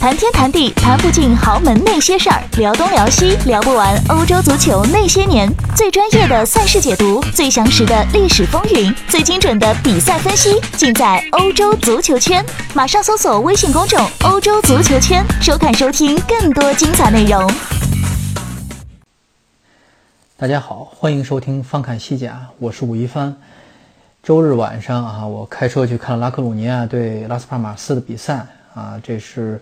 谈天谈地谈不尽豪门那些事儿，聊东聊西聊不完欧洲足球那些年。最专业的赛事解读，最详实的历史风云，最精准的比赛分析，尽在欧洲足球圈。马上搜索微信公众“欧洲足球圈”，收看收听更多精彩内容。大家好，欢迎收听翻看西甲，我是武一帆。周日晚上啊，我开车去看了拉克鲁尼亚对拉斯帕马斯的比赛啊，这是。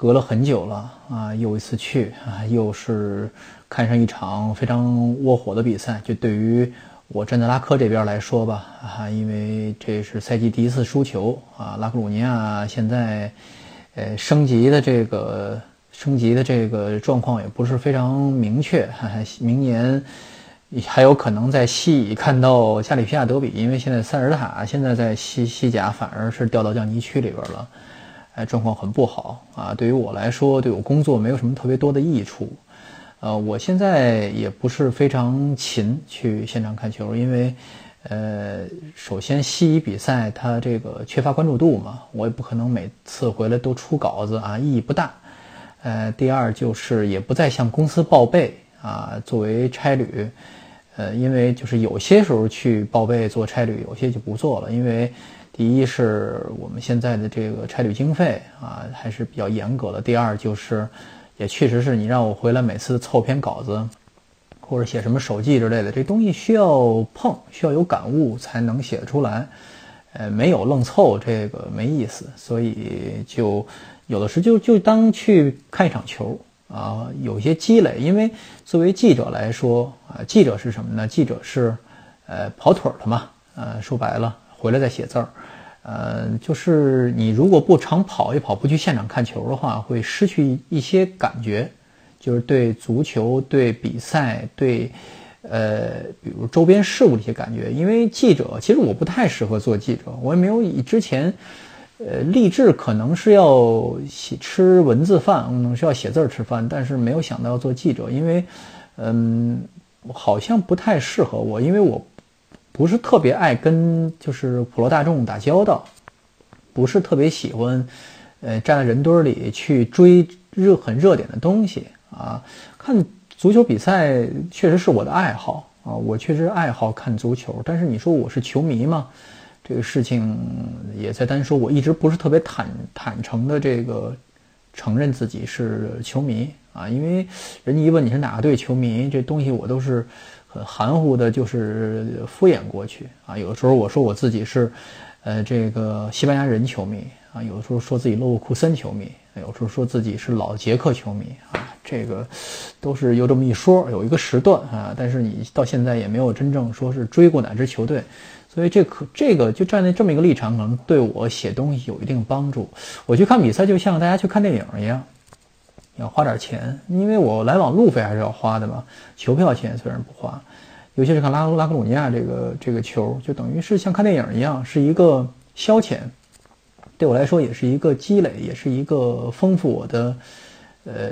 隔了很久了啊，又一次去啊，又是看上一场非常窝火的比赛。就对于我站在拉科这边来说吧，啊，因为这是赛季第一次输球啊，拉克鲁尼亚现在呃升级的这个升级的这个状况也不是非常明确，明年还有可能在西乙看到加里皮亚德比，因为现在塞尔塔现在在西西甲反而是掉到降级区里边了。状况很不好啊！对于我来说，对我工作没有什么特别多的益处。呃，我现在也不是非常勤去现场看球，因为，呃，首先西乙比赛它这个缺乏关注度嘛，我也不可能每次回来都出稿子啊，意义不大。呃，第二就是也不再向公司报备啊，作为差旅，呃，因为就是有些时候去报备做差旅，有些就不做了，因为。第一是我们现在的这个差旅经费啊还是比较严格的。第二就是，也确实是你让我回来每次凑篇稿子，或者写什么手记之类的，这东西需要碰，需要有感悟才能写得出来。呃，没有愣凑这个没意思，所以就有的时候就就当去看一场球啊，有些积累。因为作为记者来说啊，记者是什么呢？记者是呃跑腿的嘛，呃说白了回来再写字儿。呃，就是你如果不常跑一跑，不去现场看球的话，会失去一些感觉，就是对足球、对比赛、对呃，比如周边事物的一些感觉。因为记者，其实我不太适合做记者，我也没有以之前呃立志可能是要写吃文字饭，可能是要写字儿吃饭，但是没有想到要做记者，因为嗯，好像不太适合我，因为我。不是特别爱跟就是普罗大众打交道，不是特别喜欢，呃，站在人堆里去追热很热点的东西啊。看足球比赛确实是我的爱好啊，我确实爱好看足球。但是你说我是球迷吗？这个事情也在单说，我一直不是特别坦坦诚的这个承认自己是球迷啊，因为人家一问你是哪个队球迷，这东西我都是。很含糊的，就是敷衍过去啊。有的时候我说我自己是，呃，这个西班牙人球迷啊。有的时候说自己勒沃库森球迷，有时候说自己是老捷克球迷啊。这个都是有这么一说，有一个时段啊。但是你到现在也没有真正说是追过哪支球队，所以这可这个就站在这么一个立场，可能对我写东西有一定帮助。我去看比赛，就像大家去看电影一样。要花点钱，因为我来往路费还是要花的嘛。球票钱虽然不花，尤其是看拉拉克鲁尼亚这个这个球，就等于是像看电影一样，是一个消遣。对我来说，也是一个积累，也是一个丰富我的，呃，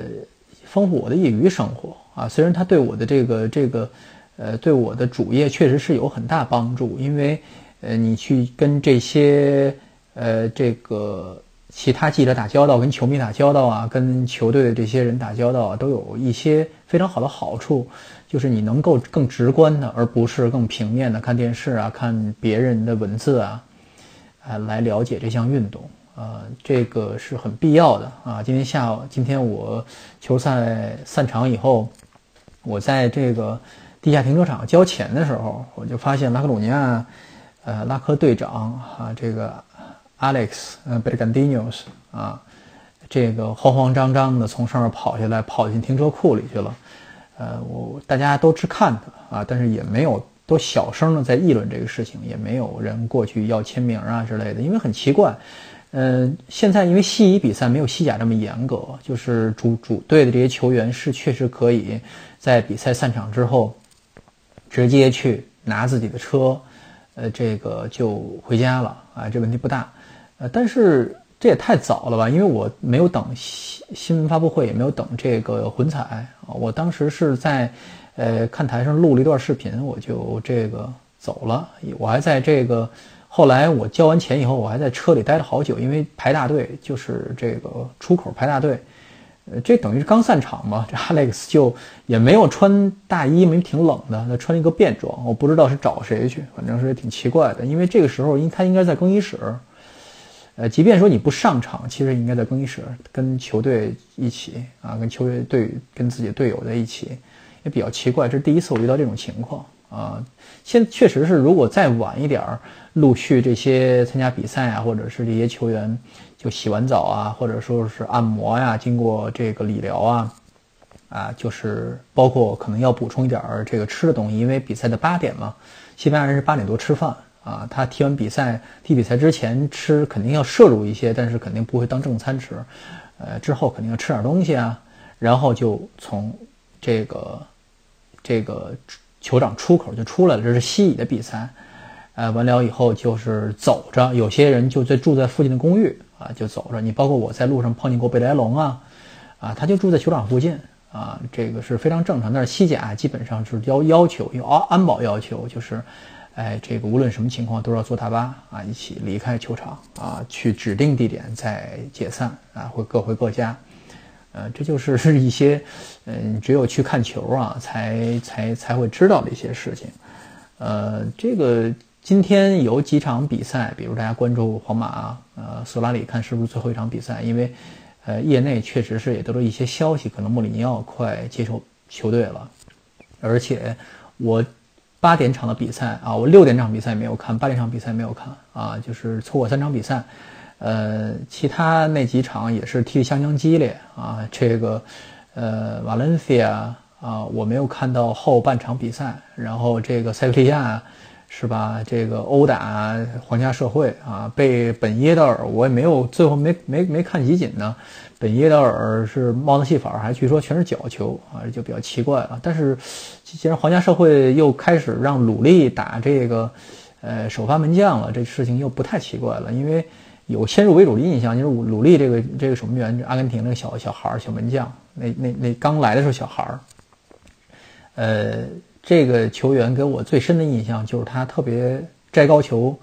丰富我的业余生活啊。虽然它对我的这个这个，呃，对我的主业确实是有很大帮助，因为呃，你去跟这些呃这个。其他记者打交道，跟球迷打交道啊，跟球队的这些人打交道啊，都有一些非常好的好处，就是你能够更直观的，而不是更平面的看电视啊，看别人的文字啊，啊，来了解这项运动啊，这个是很必要的啊。今天下午，今天我球赛散场以后，我在这个地下停车场交钱的时候，我就发现拉克鲁尼亚，呃，拉科队长啊，这个。Alex，呃 b e r g a n d i n o s 啊，这个慌慌张张的从上面跑下来，跑进停车库里去了。呃，我大家都去看他啊，但是也没有都小声的在议论这个事情，也没有人过去要签名啊之类的，因为很奇怪。嗯，现在因为西乙比赛没有西甲这么严格，就是主主队的这些球员是确实可以在比赛散场之后直接去拿自己的车，呃，这个就回家了啊，这问题不大。呃，但是这也太早了吧？因为我没有等新新闻发布会，也没有等这个混彩啊。我当时是在，呃，看台上录了一段视频，我就这个走了。我还在这个后来我交完钱以后，我还在车里待了好久，因为排大队，就是这个出口排大队。呃，这等于是刚散场嘛，这 Alex 就也没有穿大衣，没挺冷的，他穿了一个便装，我不知道是找谁去，反正是挺奇怪的。因为这个时候，应他应该在更衣室。呃，即便说你不上场，其实你应该在更衣室跟球队一起啊，跟球队队跟自己队友在一起，也比较奇怪。这是第一次我遇到这种情况啊。现确实是，如果再晚一点儿，陆续这些参加比赛啊，或者是这些球员。就洗完澡啊，或者说是按摩呀，经过这个理疗啊，啊，就是包括可能要补充一点儿这个吃的东西，因为比赛的八点嘛，西班牙人是八点多吃饭啊。他踢完比赛，踢比赛之前吃肯定要摄入一些，但是肯定不会当正餐吃。呃，之后肯定要吃点东西啊，然后就从这个这个酋长出口就出来了。这是西乙的比赛，呃，完了以后就是走着，有些人就在住在附近的公寓。啊，就走着。你包括我在路上碰见过贝莱龙啊，啊，他就住在球场附近啊，这个是非常正常。但是西甲基本上是要要求有安安保要求，就是，哎，这个无论什么情况都要坐大巴啊，一起离开球场啊，去指定地点再解散啊，会各回各家。呃，这就是 一些，嗯，只有去看球啊，才才才会知道的一些事情。呃，这个。今天有几场比赛，比如大家关注皇马，呃，索拉里看是不是最后一场比赛？因为，呃，业内确实是也得到一些消息，可能穆里尼奥快接手球队了。而且我八点场的比赛啊，我六点场比赛没有看，八点场比赛没有看啊，就是错过三场比赛。呃，其他那几场也是踢得相当激烈啊。这个，呃，瓦伦西亚啊，我没有看到后半场比赛。然后这个塞维利亚。是吧？这个殴打皇家社会啊，被本耶德尔，我也没有最后没没没看集锦呢。本耶德尔是帽子戏法，还据说全是角球啊，就比较奇怪啊。但是既然皇家社会又开始让鲁利打这个呃首发门将了，这事情又不太奇怪了。因为有先入为主的印象，就是鲁利这个这个守门员，阿根廷那个小小孩儿小门将，那那那刚来的时候小孩儿，呃。这个球员给我最深的印象就是他特别摘高球，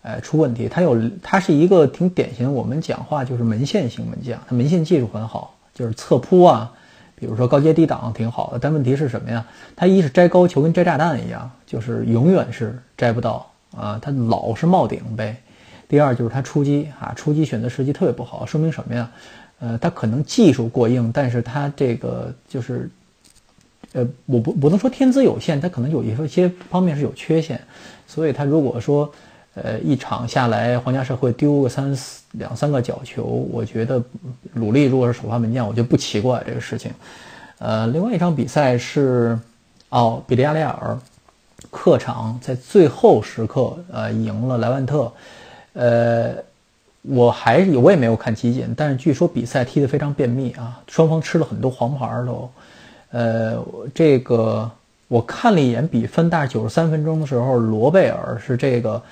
呃，出问题。他有，他是一个挺典型的，我们讲话就是门线型门将，他门线技术很好，就是侧扑啊，比如说高接低挡挺好的。但问题是什么呀？他一是摘高球跟摘炸弹一样，就是永远是摘不到啊，他老是冒顶呗。第二就是他出击啊，出击选择时机特别不好，说明什么呀？呃，他可能技术过硬，但是他这个就是。呃，我不不能说天资有限，他可能有一些方面是有缺陷，所以他如果说，呃，一场下来皇家社会丢个三四两三个角球，我觉得鲁力如果是首发门将，我觉得不奇怪这个事情。呃，另外一场比赛是，哦，比利亚雷尔客场在最后时刻呃赢了莱万特，呃，我还是我也没有看集锦，但是据说比赛踢得非常便秘啊，双方吃了很多黄牌都。呃，这个我看了一眼比分，大概九十三分钟的时候，罗贝尔是这个，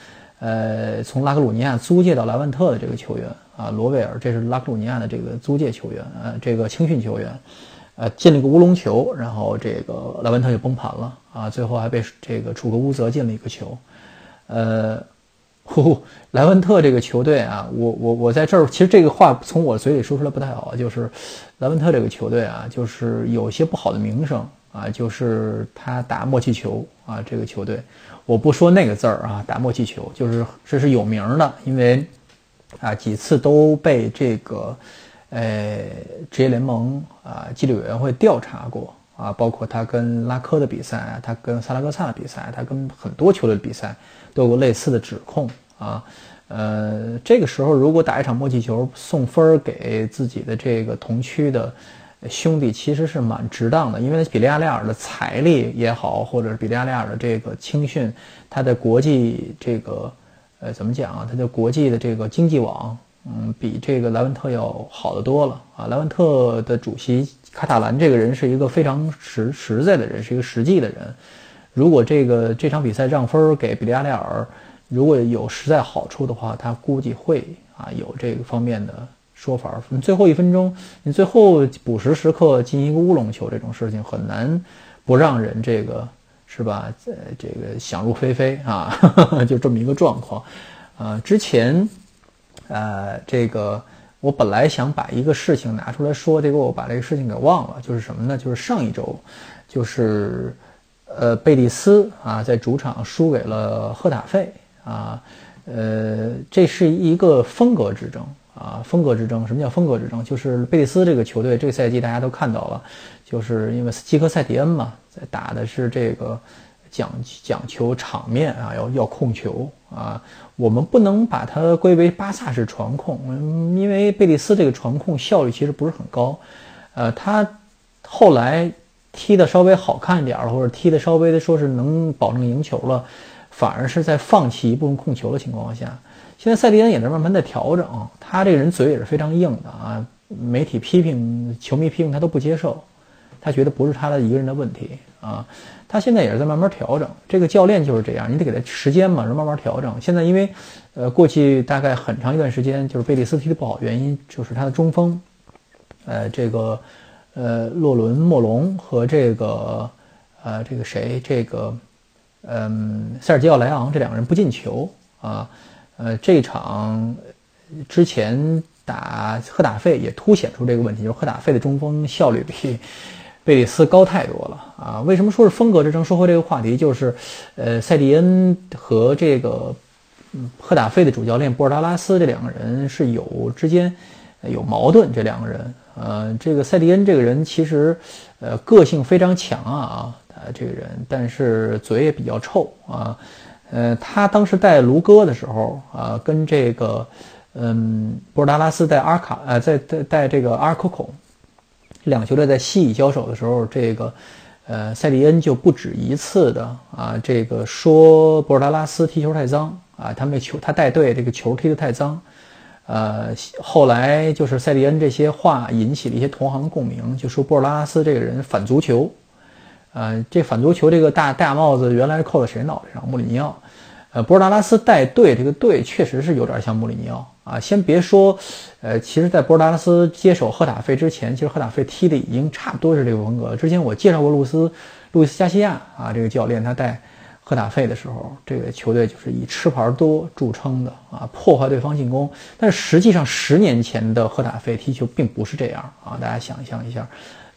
呃，从拉克鲁尼亚租借到莱万特的这个球员啊，罗贝尔这是拉克鲁尼亚的这个租借球员，呃，这个青训球员，呃，进了一个乌龙球，然后这个莱万特就崩盘了啊，最后还被这个楚格乌泽进了一个球，呃，呼，莱万特这个球队啊，我我我在这儿，其实这个话从我嘴里说出来不太好，就是。莱文特这个球队啊，就是有些不好的名声啊，就是他打默契球啊，这个球队，我不说那个字儿啊，打默契球，就是这是有名的，因为啊几次都被这个呃职业联盟啊纪律委员会调查过啊，包括他跟拉科的比赛，他跟萨拉戈萨的比赛，他跟很多球队的比赛都有类似的指控啊。呃，这个时候如果打一场默契球送分儿给自己的这个同区的兄弟，其实是蛮值当的，因为比利亚雷尔的财力也好，或者是比利亚雷尔的这个青训，他的国际这个呃怎么讲啊？他的国际的这个经济网，嗯，比这个莱文特要好得多了啊。莱文特的主席卡塔兰这个人是一个非常实实在的人，是一个实际的人。如果这个这场比赛让分儿给比利亚雷尔。如果有实在好处的话，他估计会啊有这个方面的说法。最后一分钟，你最后补时时刻进一个乌龙球，这种事情很难不让人这个是吧？呃，这个想入非非啊，就这么一个状况。呃，之前，呃，这个我本来想把一个事情拿出来说，结果我把这个事情给忘了。就是什么呢？就是上一周，就是呃，贝蒂斯啊，在主场输给了赫塔费啊。呃，这是一个风格之争啊，风格之争。什么叫风格之争？就是贝蒂斯这个球队这个赛季大家都看到了，就是因为基科塞迪恩嘛。在打的是这个讲讲求场面啊，要要控球啊，我们不能把它归为巴萨式传控，因为贝利斯这个传控效率其实不是很高，呃，他后来踢的稍微好看点了，或者踢的稍微的说是能保证赢球了，反而是在放弃一部分控球的情况下，现在塞蒂恩也在慢慢在调整，他这个人嘴也是非常硬的啊，媒体批评、球迷批评他都不接受。他觉得不是他的一个人的问题啊，他现在也是在慢慢调整。这个教练就是这样，你得给他时间嘛，慢慢调整。现在因为，呃，过去大概很长一段时间就是贝蒂斯踢的不好，原因就是他的中锋，呃，这个，呃，洛伦莫龙和这个，呃，这个谁，这个，嗯，塞尔吉奥莱昂这两个人不进球啊，呃，这场之前打赫塔费也凸显出这个问题，就是赫塔费的中锋效率比。贝里斯高太多了啊！为什么说是风格之争？说回这个话题，就是，呃，塞蒂恩和这个，赫塔费的主教练波尔达拉斯这两个人是有之间有矛盾。这两个人，呃，这个塞蒂恩这个人其实，呃，个性非常强啊，他这个人，但是嘴也比较臭啊。呃，他当时带卢戈的时候啊，跟这个，嗯，波尔达拉斯带阿卡，呃，在带带这个阿尔科孔。两球队在西乙交手的时候，这个，呃，塞利恩就不止一次的啊，这个说博尔达拉斯踢球太脏啊，他们球他带队这个球踢得太脏，呃，后来就是塞利恩这些话引起了一些同行的共鸣，就说博尔达拉斯这个人反足球，呃，这反足球这个大大帽子原来是扣在谁脑袋上？穆里尼奥。呃，博尔达拉斯带队，这个队确实是有点像穆里尼奥啊。先别说，呃，其实，在博尔达拉斯接手赫塔费之前，其实赫塔费踢的已经差不多是这个风格。之前我介绍过路斯路易斯加西亚啊，这个教练他带赫塔费的时候，这个球队就是以吃牌多著称的啊，破坏对方进攻。但实际上，十年前的赫塔费踢球并不是这样啊，大家想象一下。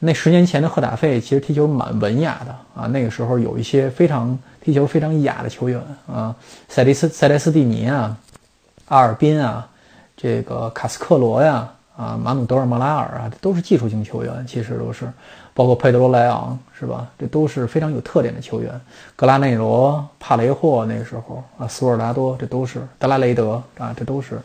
那十年前的赫塔费其实踢球蛮文雅的啊，那个时候有一些非常踢球非常雅的球员啊，塞利斯塞莱斯蒂尼啊，阿尔宾啊，这个卡斯克罗呀，啊马努德尔莫拉尔啊，都是技术型球员，其实都是，包括佩德罗莱昂是吧？这都是非常有特点的球员。格拉内罗、帕雷霍那个时候啊，苏尔达多这都是德拉雷德啊，这都是，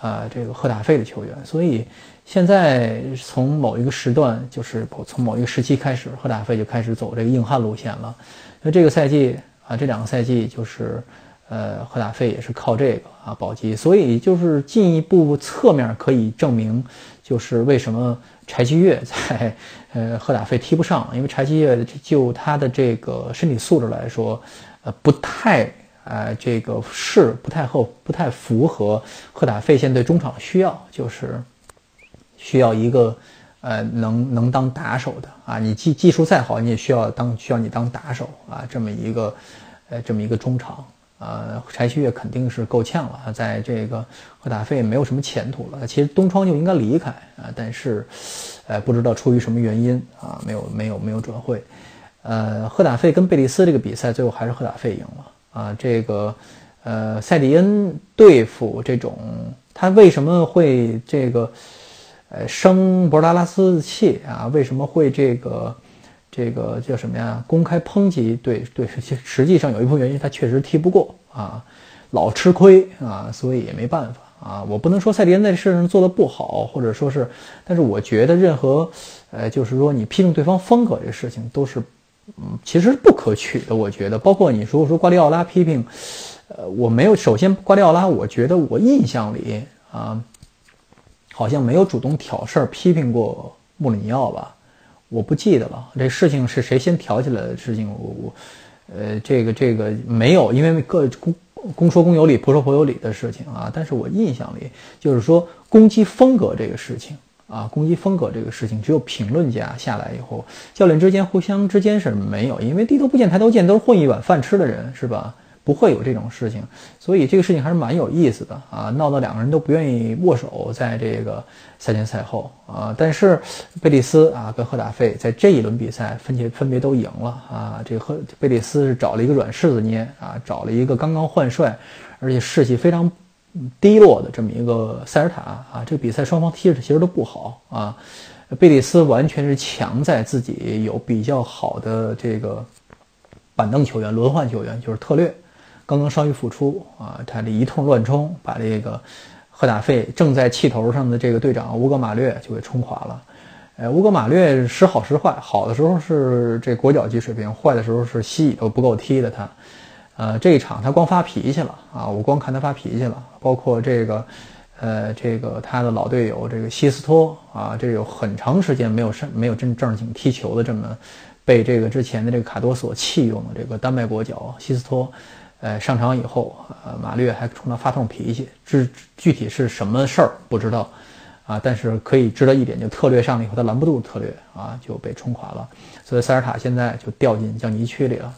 呃，这个赫塔费的球员，所以。现在从某一个时段，就是从某一个时期开始，赫达费就开始走这个硬汉路线了。那这个赛季啊，这两个赛季就是，呃，赫达费也是靠这个啊保级，所以就是进一步侧面可以证明，就是为什么柴崎岳在呃赫达费踢不上，因为柴崎岳就他的这个身体素质来说，呃，不太呃这个是不太合不太符合赫达费现在中场需要，就是。需要一个，呃，能能当打手的啊，你技技术再好，你也需要当需要你当打手啊，这么一个，呃，这么一个中场，呃，柴旭岳肯定是够呛了啊，在这个赫塔费没有什么前途了。其实东窗就应该离开啊，但是，呃，不知道出于什么原因啊，没有没有没有转会。呃，赫塔费跟贝利斯这个比赛，最后还是赫塔费赢了啊。这个，呃，塞迪恩对付这种，他为什么会这个？呃，生博拉拉斯的气啊？为什么会这个，这个叫什么呀？公开抨击？对对，实际上有一部分原因，他确实踢不过啊，老吃亏啊，所以也没办法啊。我不能说塞迪恩在这事上做的不好，或者说是，但是我觉得任何，呃，就是说你批评对方风格这事情都是，嗯，其实不可取的。我觉得，包括你如果说瓜迪奥拉批评，呃，我没有，首先瓜迪奥拉，我觉得我印象里啊。好像没有主动挑事儿批评过穆里尼奥吧？我不记得了。这事情是谁先挑起来的事情？我我，呃，这个这个没有，因为各公公说公有理，婆说婆有理的事情啊。但是我印象里就是说攻击风格这个事情啊，攻击风格这个事情，只有评论家下来以后，教练之间互相之间是没有，因为低头不见抬头见，都是混一碗饭吃的人，是吧？不会有这种事情，所以这个事情还是蛮有意思的啊，闹得两个人都不愿意握手，在这个赛前赛后啊，但是贝利斯啊跟赫达费在这一轮比赛分别分别都赢了啊，这个赫贝利斯是找了一个软柿子捏啊，找了一个刚刚换帅，而且士气非常低落的这么一个塞尔塔啊，这个比赛双方踢的其实都不好啊，贝利斯完全是强在自己有比较好的这个板凳球员、轮换球员，就是特略。刚刚伤愈复出啊，他这一通乱冲，把这个赫达费正在气头上的这个队长乌格马略就给冲垮了。呃，乌格马略时好时坏，好的时候是这国脚级水平，坏的时候是西乙都不够踢的他。呃，这一场他光发脾气了啊，我光看他发脾气了。包括这个，呃，这个他的老队友这个西斯托啊，这有很长时间没有上没有真正经踢球的这么被这个之前的这个卡多索弃用的这个丹麦国脚西斯托。呃，上场以后，呃，马略还冲他发通脾气，具具体是什么事儿不知道，啊，但是可以知道一点，就特略上了以后，他拦不住特略，啊，就被冲垮了，所以塞尔塔现在就掉进降级区里了，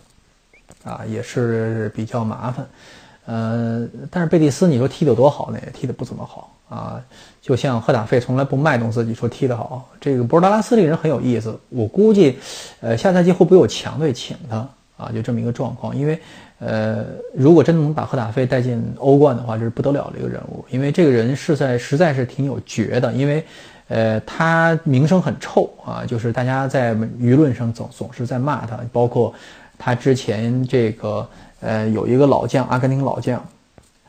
啊，也是比较麻烦，呃，但是贝蒂斯你说踢得多好呢？也踢得不怎么好啊，就像赫塔费从来不卖弄自己说踢得好，这个博尔达拉斯这个人很有意思，我估计，呃，下赛季会不会有强队请他啊？就这么一个状况，因为。呃，如果真的能把赫塔费带进欧冠的话，这是不得了的一个人物，因为这个人是在实在是挺有绝的，因为，呃，他名声很臭啊，就是大家在舆论上总总是在骂他，包括他之前这个呃有一个老将，阿根廷老将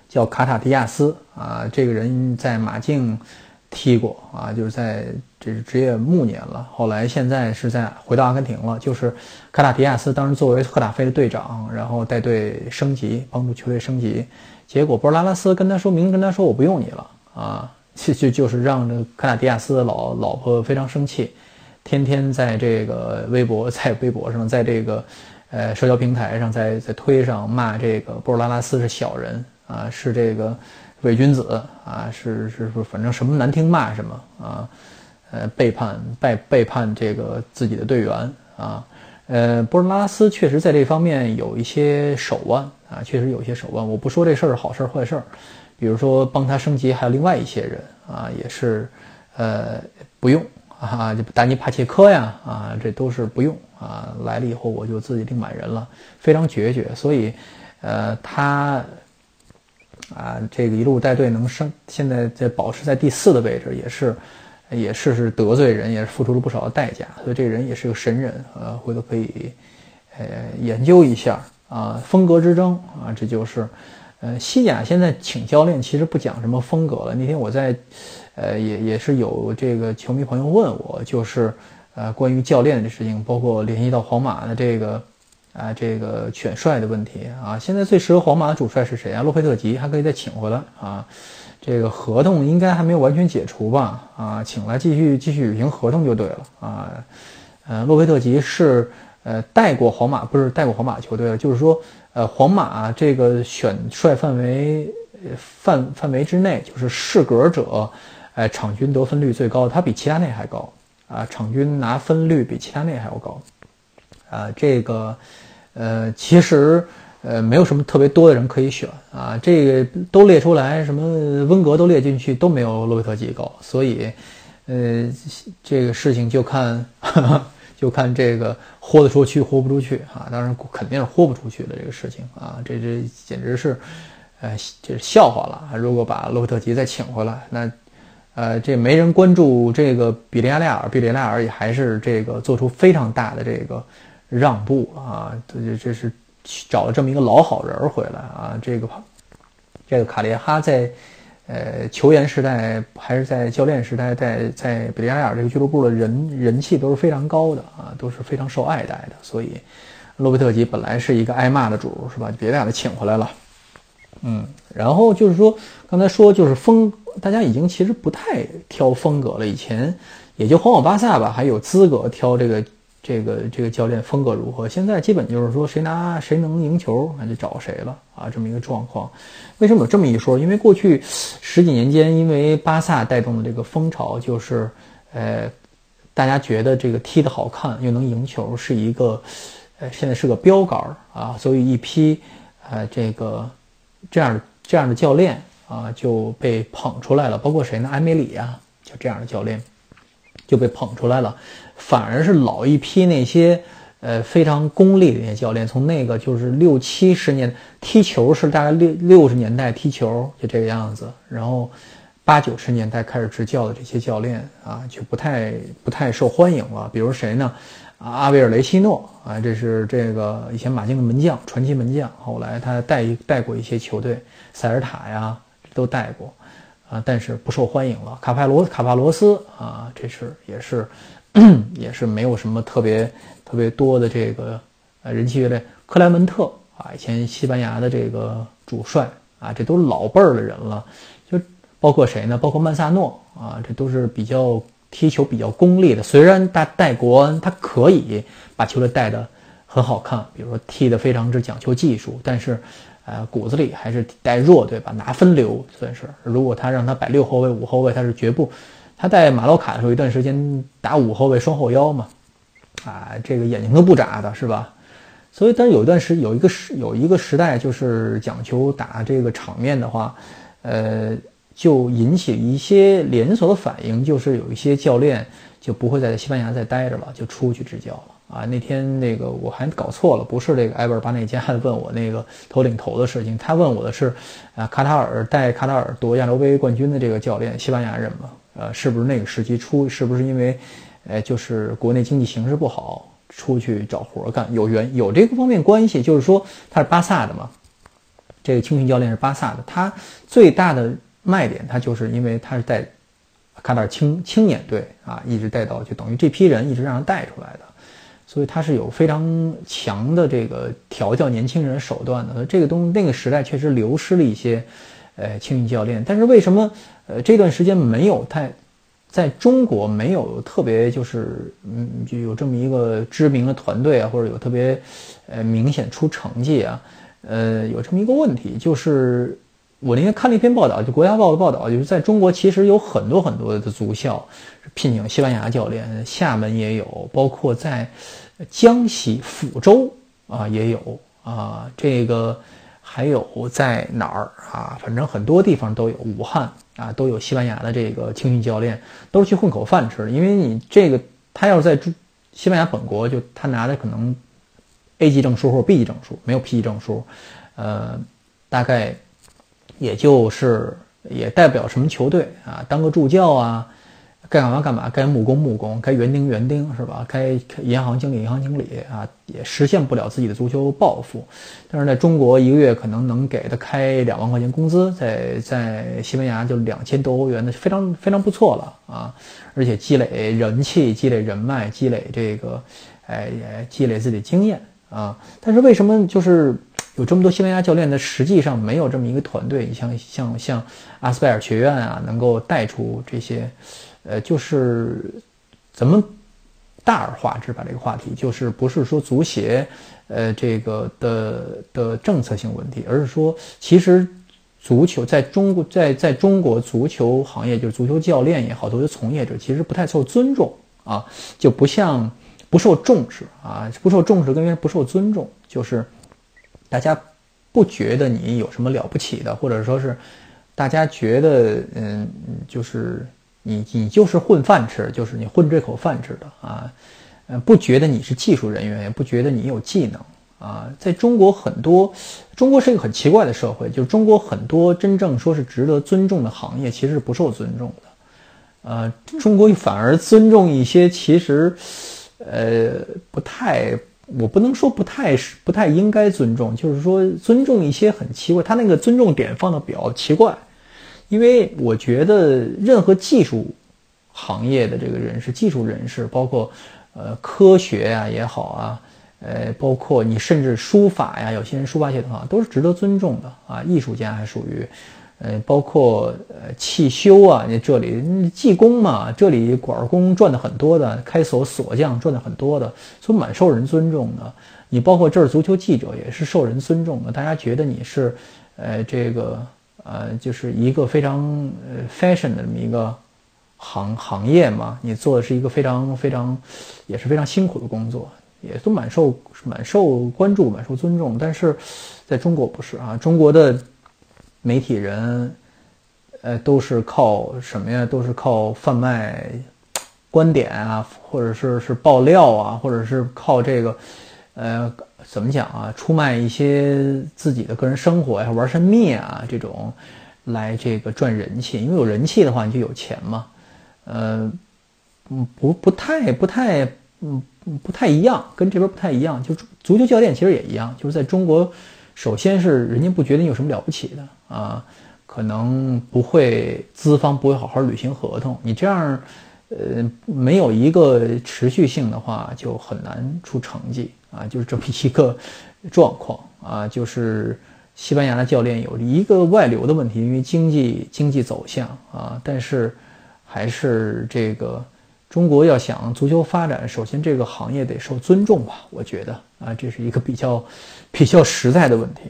叫卡塔迪亚斯啊，这个人在马竞踢过啊，就是在。这是职业暮年了，后来现在是在回到阿根廷了。就是卡塔迪亚斯当时作为赫塔菲的队长，然后带队升级，帮助球队升级。结果博拉拉斯跟他说明，跟他说我不用你了啊，就就就是让这卡塔迪亚斯的老老婆非常生气，天天在这个微博在微博上，在这个呃社交平台上，在在推上骂这个博拉拉斯是小人啊，是这个伪君子啊，是是是，反正什么难听骂什么啊。呃，背叛背背叛这个自己的队员啊，呃，波尔拉斯确实在这方面有一些手腕啊，确实有一些手腕。我不说这事儿好事坏事儿，比如说帮他升级，还有另外一些人啊，也是，呃，不用啊，就达尼帕切科呀啊，这都是不用啊，来了以后我就自己另买人了，非常决绝。所以，呃，他啊，这个一路带队能升，现在在保持在第四的位置，也是。也是是得罪人，也是付出了不少的代价，所以这人也是个神人，呃，回头可以，呃，研究一下啊。风格之争啊，这就是，呃，西甲现在请教练其实不讲什么风格了。那天我在，呃，也也是有这个球迷朋友问我，就是呃，关于教练的事情，包括联系到皇马的这个，啊，这个选帅的问题啊。现在最适合皇马的主帅是谁啊？洛佩特吉还可以再请回来啊。这个合同应该还没有完全解除吧？啊，请来继续继续履行合同就对了啊。呃，洛佩特吉是呃带过皇马，不是带过皇马球队，就是说呃皇马这个选帅范围范范围之内，就是适格者，呃场均得分率最高，他比齐达内还高啊，场均拿分率比齐达内还要高啊。这个呃其实。呃，没有什么特别多的人可以选啊，这个都列出来，什么温格都列进去，都没有洛贝特吉高，所以，呃，这个事情就看，就看这个豁得出去，豁不出去啊。当然肯定是豁不出去的这个事情啊，这这简直是，呃，这是笑话了。如果把洛贝特吉再请回来，那，呃，这没人关注这个比利亚雷尔，比利亚雷尔也还是这个做出非常大的这个让步啊，这这是。找了这么一个老好人回来啊，这个这个卡列哈在呃球员时代还是在教练时代，在在比利亚尔这个俱乐部的人人气都是非常高的啊，都是非常受爱戴的。所以洛贝特吉本来是一个挨骂的主是吧？别把他请回来了。嗯，然后就是说刚才说就是风，大家已经其实不太挑风格了。以前也就皇马、巴萨吧还有资格挑这个这个这个教练风格如何？现在基本就是说谁拿谁能赢球，那就找谁了啊，这么一个状况。为什么有这么一说？因为过去十几年间，因为巴萨带动的这个风潮，就是呃，大家觉得这个踢得好看又能赢球是一个呃，现在是个标杆啊，所以一批呃这个这样这样的教练啊就被捧出来了，包括谁呢？埃梅里啊，就这样的教练就被捧出来了。反而是老一批那些，呃，非常功利的那些教练，从那个就是六七十年踢球是大概六六十年代踢球就这个样子，然后八九十年代开始执教的这些教练啊，就不太不太受欢迎了。比如谁呢？阿维尔雷西诺啊，这是这个以前马竞的门将，传奇门将，后来他带带过一些球队，塞尔塔呀都带过，啊，但是不受欢迎了。卡帕罗卡帕罗斯啊，这是也是。也是没有什么特别特别多的这个呃人气乐队，克莱门特啊，以前西班牙的这个主帅啊，这都老辈儿的人了，就包括谁呢？包括曼萨诺啊，这都是比较踢球比较功利的。虽然他带国安，他可以把球队带的很好看，比如说踢得非常之讲究技术，但是呃骨子里还是带弱，对吧？拿分流算是。如果他让他摆六后卫、五后卫，他是绝不。他在马洛卡的时候，一段时间打五后卫双后腰嘛，啊，这个眼睛都不眨的是吧？所以，但是有一段时有一个时有一个时代，就是讲求打这个场面的话，呃，就引起一些连锁的反应，就是有一些教练就不会在西班牙再待着了，就出去执教了啊。那天那个我还搞错了，不是这个埃布尔巴内加问我那个头领头的事情，他问我的是啊，卡塔尔带卡塔尔夺亚洲杯冠军的这个教练，西班牙人嘛。呃，是不是那个时期出？是不是因为，呃，就是国内经济形势不好，出去找活干？有原有这个方面关系？就是说他是巴萨的嘛，这个青训教练是巴萨的，他最大的卖点，他就是因为他是带卡塔尔青青年队啊，一直带到就等于这批人一直让他带出来的，所以他是有非常强的这个调教年轻人手段的。这个东那个时代确实流失了一些。呃，青训教练，但是为什么呃这段时间没有太在中国没有特别就是嗯就有这么一个知名的团队啊，或者有特别呃明显出成绩啊？呃，有这么一个问题，就是我那天看了一篇报道，就国家报的报道，就是在中国其实有很多很多的足校聘请西班牙教练，厦门也有，包括在江西抚州啊也有啊这个。还有在哪儿啊？反正很多地方都有，武汉啊都有西班牙的这个青训教练，都是去混口饭吃的。因为你这个他要是在西班牙本国，就他拿的可能 A 级证书或者 B 级证书，没有 P 级证书，呃，大概也就是也代表什么球队啊，当个助教啊。该干嘛干嘛，该木工木工，该园丁园丁是吧？该银行经理银行经理啊，也实现不了自己的足球抱负。但是在中国，一个月可能能给他开两万块钱工资，在在西班牙就两千多欧元的，非常非常不错了啊！而且积累人气，积累人脉，积累这个，哎，积累自己的经验啊。但是为什么就是有这么多西班牙教练呢？实际上没有这么一个团队，你像像像阿斯贝尔学院啊，能够带出这些。呃，就是怎么大而化之把这个话题，就是不是说足协，呃，这个的的政策性问题，而是说，其实足球在中国，在在中国足球行业，就是足球教练也好，足球从业者其实不太受尊重啊，就不像不受重视啊，不受重视跟不受尊重，就是大家不觉得你有什么了不起的，或者说是大家觉得嗯，就是。你你就是混饭吃，就是你混这口饭吃的啊，呃，不觉得你是技术人员，也不觉得你有技能啊。在中国很多，中国是一个很奇怪的社会，就是中国很多真正说是值得尊重的行业，其实是不受尊重的，呃，中国反而尊重一些其实，呃，不太，我不能说不太是不太应该尊重，就是说尊重一些很奇怪，他那个尊重点放的比较奇怪。因为我觉得任何技术行业的这个人士、技术人士，包括呃科学呀也好啊，呃，包括你甚至书法呀，有些人书法写得好，都是值得尊重的啊。艺术家还属于呃，包括呃汽修啊，你这里技工嘛，这里管工赚的很多的，开锁锁匠赚的很多的，所以蛮受人尊重的。你包括这儿足球记者也是受人尊重的，大家觉得你是，呃，这个呃，就是一个非常呃 fashion 的这么一个行行业嘛，你做的是一个非常非常也是非常辛苦的工作，也都蛮受蛮受关注、蛮受尊重。但是在中国不是啊，中国的媒体人，呃，都是靠什么呀？都是靠贩卖观点啊，或者是是爆料啊，或者是靠这个。呃，怎么讲啊？出卖一些自己的个人生活呀，玩神秘啊，这种来这个赚人气。因为有人气的话，你就有钱嘛。呃，嗯，不不太不太，嗯，不太一样，跟这边不太一样。就足球教练其实也一样，就是在中国，首先是人家不觉得你有什么了不起的啊，可能不会资方不会好好履行合同。你这样。呃，没有一个持续性的话，就很难出成绩啊，就是这么一个状况啊。就是西班牙的教练有一个外流的问题，因为经济经济走向啊，但是还是这个中国要想足球发展，首先这个行业得受尊重吧，我觉得啊，这是一个比较 比较实在的问题，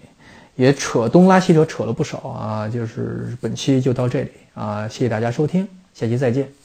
也扯东拉西扯扯了不少啊。就是本期就到这里啊，谢谢大家收听，下期再见。